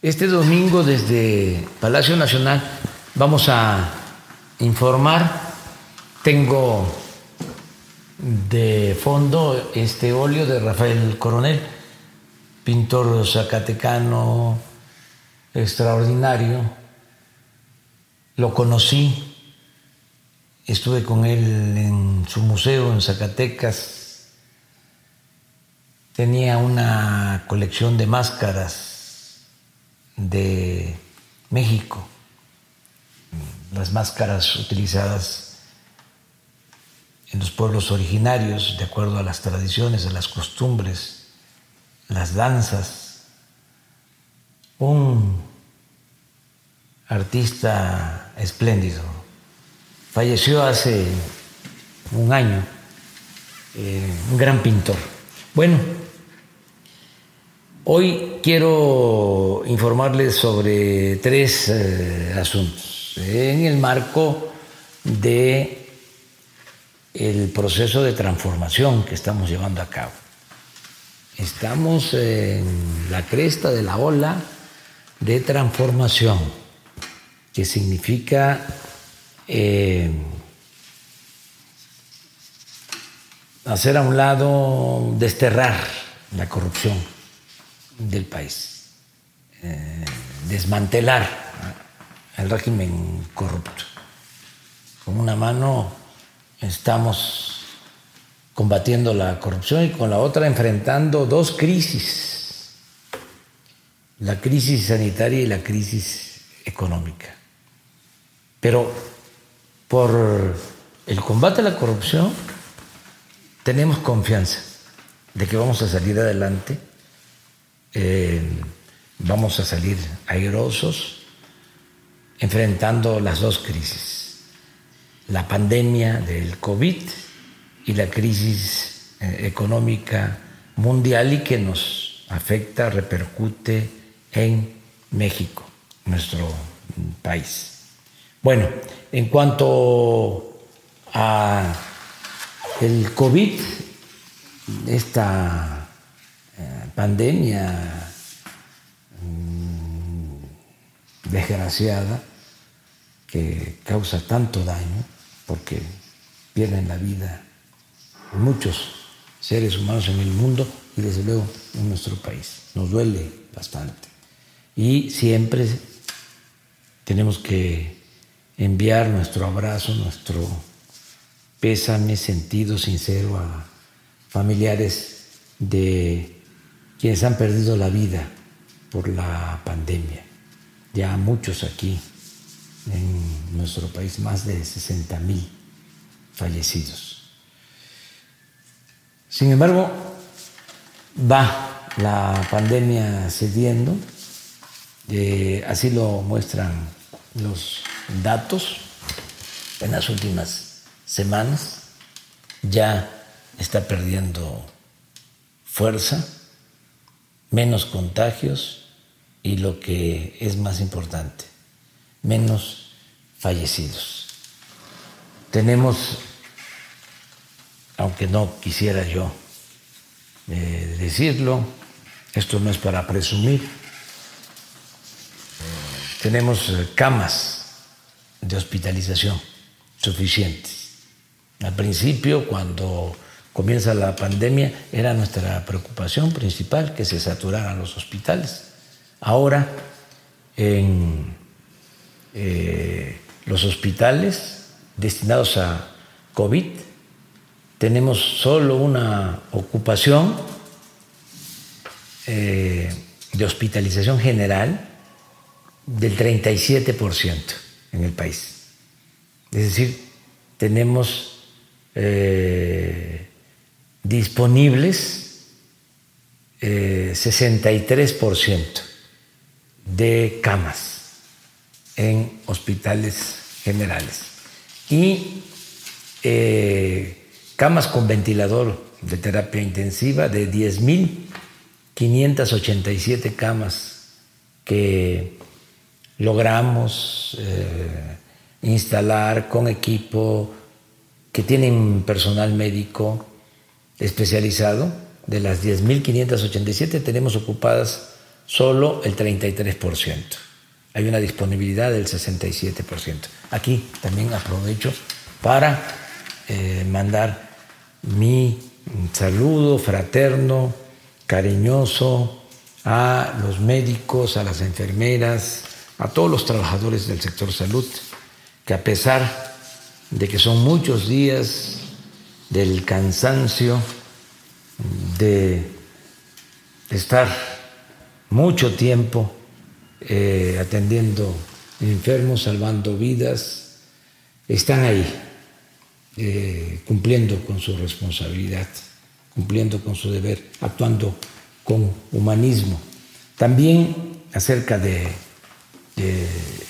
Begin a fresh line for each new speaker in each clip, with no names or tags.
Este domingo desde Palacio Nacional vamos a informar. Tengo de fondo este óleo de Rafael Coronel, pintor zacatecano extraordinario. Lo conocí, estuve con él en su museo en Zacatecas. Tenía una colección de máscaras de México, las máscaras utilizadas en los pueblos originarios, de acuerdo a las tradiciones, a las costumbres, las danzas. Un artista espléndido. Falleció hace un año, eh, un gran pintor. Bueno, hoy quiero informarles sobre tres eh, asuntos en el marco de el proceso de transformación que estamos llevando a cabo. Estamos en la cresta de la ola de transformación, que significa eh, hacer a un lado, desterrar la corrupción del país, eh, desmantelar el régimen corrupto. Con una mano estamos combatiendo la corrupción y con la otra enfrentando dos crisis, la crisis sanitaria y la crisis económica. Pero por el combate a la corrupción tenemos confianza de que vamos a salir adelante, eh, vamos a salir airosos enfrentando las dos crisis la pandemia del COVID y la crisis eh, económica mundial y que nos afecta, repercute en México, nuestro país. Bueno, en cuanto a el COVID, esta pandemia mm, desgraciada que causa tanto daño, porque pierden la vida muchos seres humanos en el mundo y desde luego en nuestro país. Nos duele bastante. Y siempre tenemos que enviar nuestro abrazo, nuestro pésame sentido sincero a familiares de quienes han perdido la vida por la pandemia. Ya muchos aquí en nuestro país, más de 60 mil fallecidos. Sin embargo, va la pandemia cediendo, eh, así lo muestran los datos en las últimas semanas, ya está perdiendo fuerza, menos contagios y lo que es más importante, menos fallecidos. Tenemos, aunque no quisiera yo eh, decirlo, esto no es para presumir, tenemos eh, camas de hospitalización suficientes. Al principio, cuando comienza la pandemia, era nuestra preocupación principal que se saturaran los hospitales. Ahora, en eh, los hospitales destinados a COVID, tenemos solo una ocupación eh, de hospitalización general del 37% en el país. Es decir, tenemos eh, disponibles 63% eh, de camas en hospitales generales. Y eh, camas con ventilador de terapia intensiva de 10.587 camas que logramos eh, instalar con equipo que tienen personal médico especializado. De las 10.587 tenemos ocupadas solo el 33%. Hay una disponibilidad del 67%. Aquí también aprovecho para eh, mandar mi saludo fraterno, cariñoso a los médicos, a las enfermeras, a todos los trabajadores del sector salud, que a pesar de que son muchos días del cansancio, de estar mucho tiempo eh, atendiendo enfermos, salvando vidas, están ahí, eh, cumpliendo con su responsabilidad, cumpliendo con su deber, actuando con humanismo. También acerca de,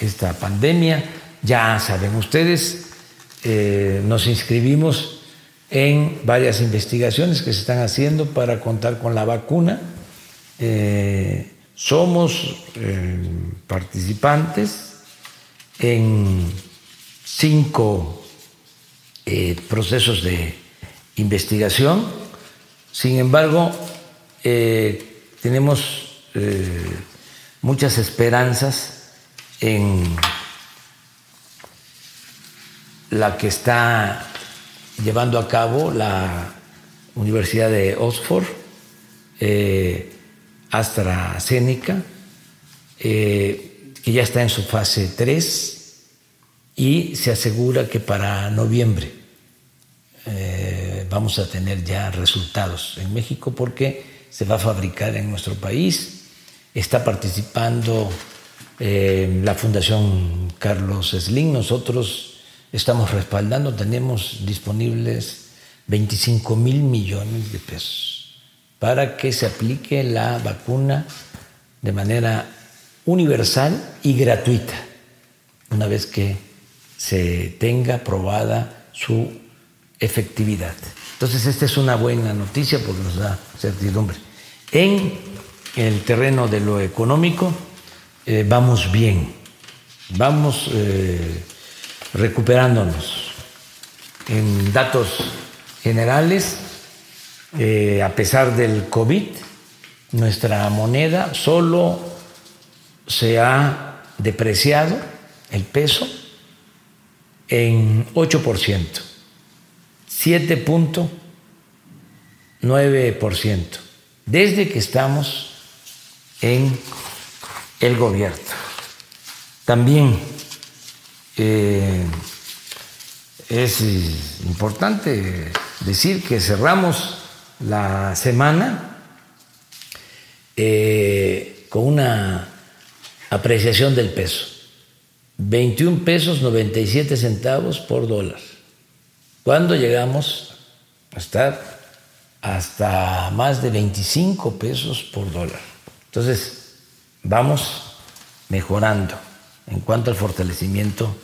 esta pandemia, ya saben ustedes, eh, nos inscribimos en varias investigaciones que se están haciendo para contar con la vacuna. Eh, somos eh, participantes en cinco eh, procesos de investigación. Sin embargo, tenemos muchas esperanzas en la que está llevando a cabo la Universidad de Oxford, eh, AstraZeneca, eh, que ya está en su fase 3 y se asegura que para noviembre eh, vamos a tener ya resultados en México porque se va a fabricar en nuestro país. Está participando la Fundación Carlos Slim. Nosotros estamos respaldando, tenemos disponibles 25 mil millones de pesos para que se aplique la vacuna de manera universal y gratuita, una vez que se tenga probada su efectividad. Entonces, esta es una buena noticia porque nos da certidumbre. En el terreno de lo económico, eh, vamos bien, vamos... Eh, recuperándonos. En datos generales, eh, a pesar del COVID, nuestra moneda solo se ha depreciado el peso en 8%, 7.9%, desde que estamos en el gobierno. También eh, es importante decir que cerramos la semana eh, con una apreciación del peso, 21 pesos 97 centavos por dólar. Cuando llegamos a estar hasta más de 25 pesos por dólar. Entonces, vamos mejorando en cuanto al fortalecimiento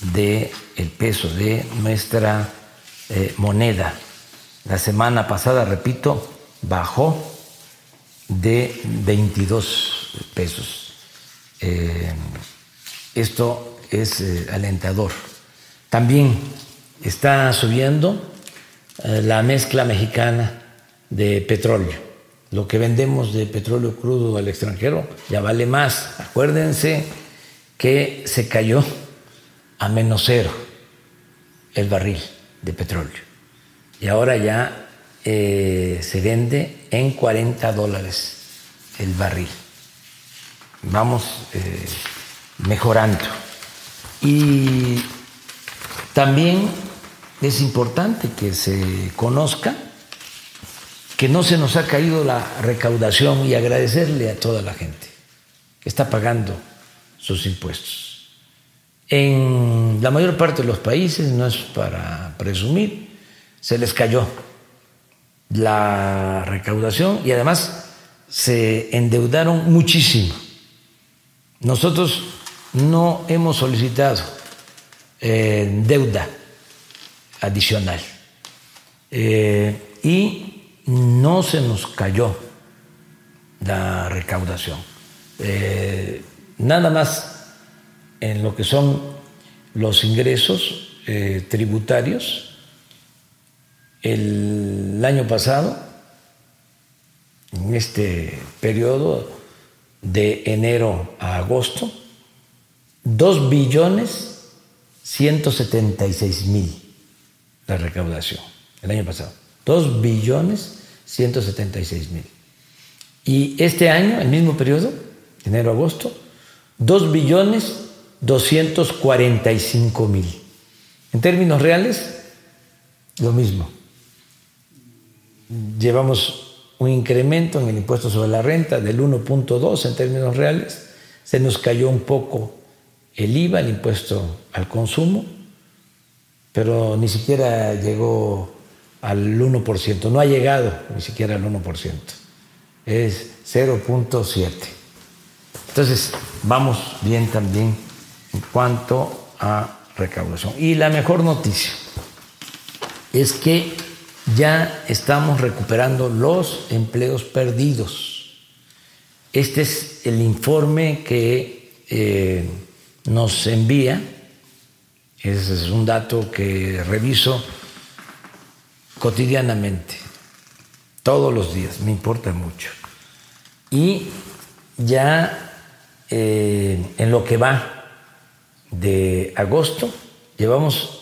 del el peso de nuestra eh, moneda. La semana pasada, repito, bajó de 22 pesos. Eh, esto es eh, alentador. También está subiendo la mezcla mexicana de petróleo. Lo que vendemos de petróleo crudo al extranjero ya vale más. Acuérdense que se cayó a menos cero el barril de petróleo. Y ahora ya eh, se vende en 40 dólares el barril. Vamos eh, mejorando. Y también es importante que se conozca que no se nos ha caído la recaudación y agradecerle a toda la gente que está pagando sus impuestos. En la mayor parte de los países, no es para presumir, se les cayó la recaudación y además se endeudaron muchísimo. Nosotros no hemos solicitado eh, deuda adicional eh, y no se nos cayó la recaudación. Eh, nada más en lo que son los ingresos eh, tributarios. El año pasado, en este periodo, de enero a agosto, 2 billones 176 mil la recaudación el año pasado. 2 billones 176 mil. Y este año, el mismo periodo, enero-agosto, 2 billones 245 mil. En términos reales, lo mismo. Llevamos un incremento en el impuesto sobre la renta del 1.2 en términos reales. Se nos cayó un poco el IVA, el impuesto al consumo, pero ni siquiera llegó al 1%, no ha llegado ni siquiera al 1%, es 0.7. Entonces, vamos bien también en cuanto a recaudación. Y la mejor noticia es que ya estamos recuperando los empleos perdidos. Este es el informe que eh, nos envía, ese es un dato que reviso cotidianamente, todos los días, me importa mucho. Y ya eh, en lo que va de agosto, llevamos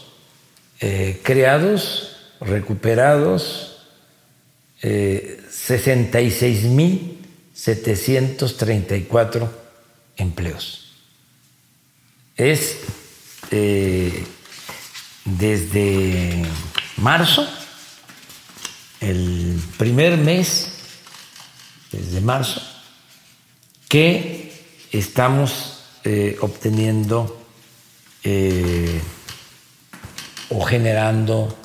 eh, creados, recuperados, eh, 66.734 empleos. Es eh, desde marzo el primer mes, desde marzo, que estamos eh, obteniendo eh, o generando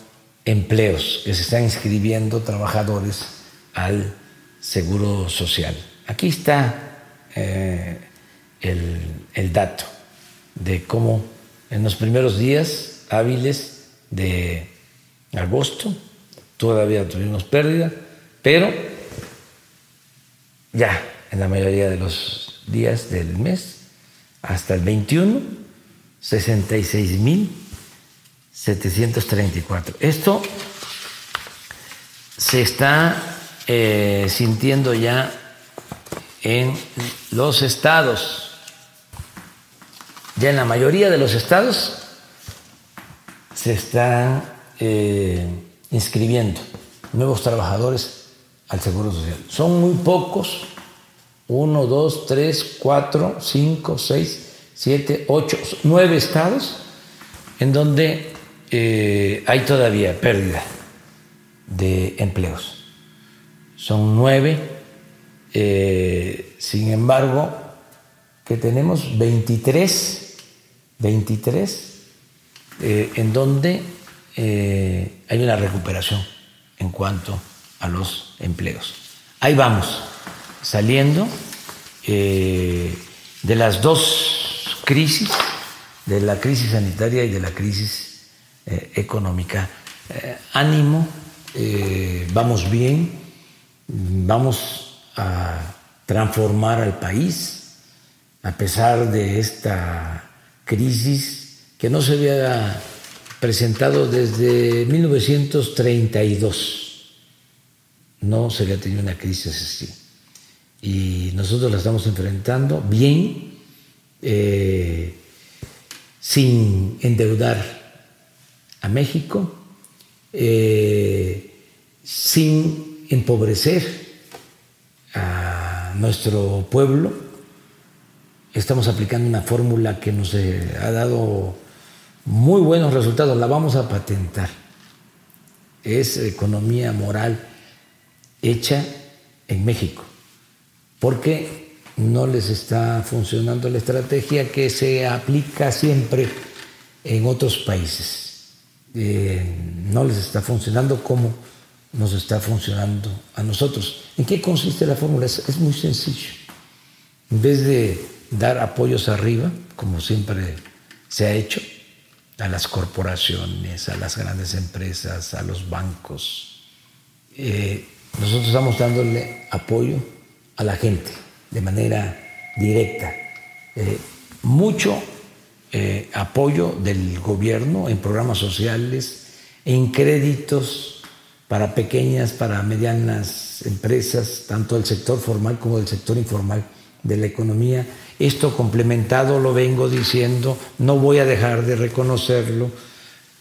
empleos, que se están inscribiendo trabajadores al Seguro Social. Aquí está eh, el, el dato de cómo en los primeros días hábiles de agosto todavía tuvimos pérdida, pero ya en la mayoría de los días del mes, hasta el 21, 66.734. Esto se está eh, sintiendo ya en los estados, ya en la mayoría de los estados se están eh, inscribiendo nuevos trabajadores al Seguro Social. Son muy pocos, uno, dos, tres, cuatro, cinco, seis, siete, ocho, nueve estados en donde eh, hay todavía pérdida de empleos. Son nueve, eh, sin embargo, que tenemos 23, 23, eh, en donde hay una recuperación en cuanto a los empleos. Ahí vamos, saliendo de las dos crisis, de la crisis sanitaria y de la crisis eh, económica. ánimo, vamos bien, vamos a transformar al país a pesar de esta crisis que no se había presentado desde 1932. No se había tenido una crisis así. Y nosotros la estamos enfrentando bien, eh, sin endeudar a México, eh, sin empobrecer a nuestro pueblo. Estamos aplicando una fórmula que nos ha dado muy buenos resultados, la vamos a patentar. Es economía moral hecha en México, porque no les está funcionando la estrategia que se aplica siempre en otros países. Eh, no les está funcionando como nos está funcionando a nosotros. ¿En qué consiste la fórmula? es muy sencillo. En vez de dar apoyos arriba, como siempre se ha hecho, a las corporaciones, a las grandes empresas, a los bancos. Eh, nosotros estamos dándole apoyo a la gente de manera directa. Eh, mucho eh, apoyo del gobierno en programas sociales, en créditos para pequeñas, para medianas empresas, tanto del sector formal como del sector informal de la economía. Esto complementado, lo vengo diciendo, no voy a dejar de reconocerlo,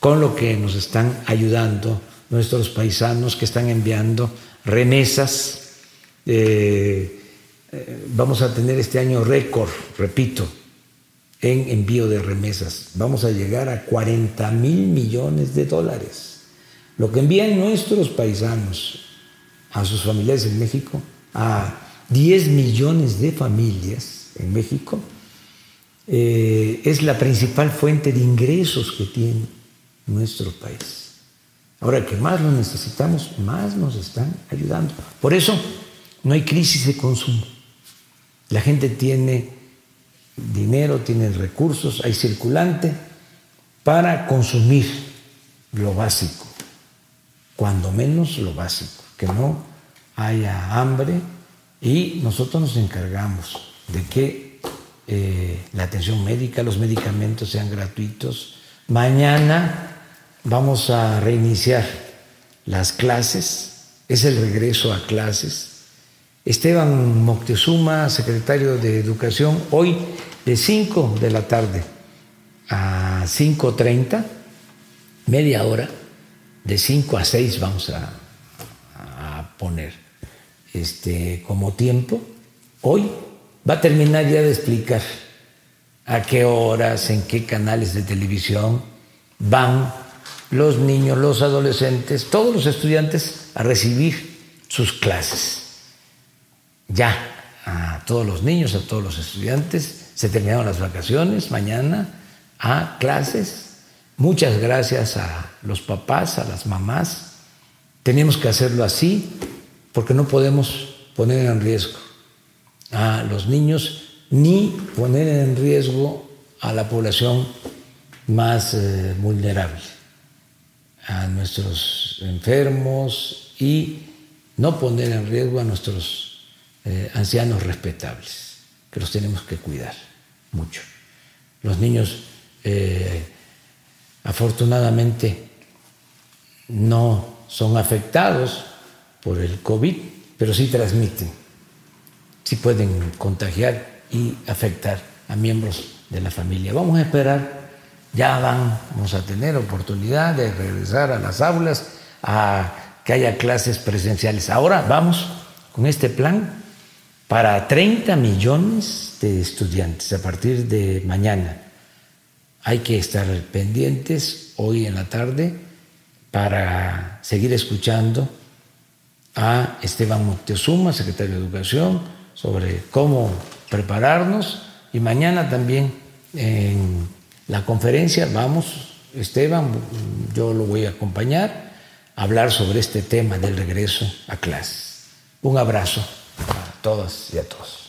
con lo que nos están ayudando nuestros paisanos que están enviando remesas. Eh, eh, vamos a tener este año récord, repito, en envío de remesas. Vamos a llegar a 40 mil millones de dólares. Lo que envían nuestros paisanos a sus familiares en México, a 10 millones de familias en México, eh, es la principal fuente de ingresos que tiene nuestro país. Ahora que más lo necesitamos, más nos están ayudando. Por eso no hay crisis de consumo. La gente tiene dinero, tiene recursos, hay circulante para consumir lo básico, cuando menos lo básico, que no haya hambre y nosotros nos encargamos de que eh, la atención médica, los medicamentos sean gratuitos. Mañana vamos a reiniciar las clases, es el regreso a clases. Esteban Moctezuma, secretario de Educación, hoy de 5 de la tarde a 5.30, media hora, de 5 a 6 vamos a, a poner este, como tiempo. Hoy va a terminar ya de explicar a qué horas, en qué canales de televisión van los niños, los adolescentes, todos los estudiantes a recibir sus clases. Ya, a todos los niños, a todos los estudiantes, se terminaron las vacaciones, mañana a clases. Muchas gracias a los papás, a las mamás. Tenemos que hacerlo así porque no podemos poner en riesgo a los niños ni poner en riesgo a la población más eh, vulnerable a nuestros enfermos y no poner en riesgo a nuestros eh, ancianos respetables, que los tenemos que cuidar mucho. Los niños, eh, afortunadamente, no son afectados por el COVID, pero sí transmiten, sí pueden contagiar y afectar a miembros de la familia. Vamos a esperar ya vamos a tener oportunidad de regresar a las aulas, a que haya clases presenciales. Ahora vamos con este plan para 30 millones de estudiantes a partir de mañana. Hay que estar pendientes hoy en la tarde para seguir escuchando a Esteban Moctezuma, secretario de Educación, sobre cómo prepararnos y mañana también en la conferencia, vamos, Esteban, yo lo voy a acompañar, a hablar sobre este tema del regreso a clases. Un abrazo todas y a todos.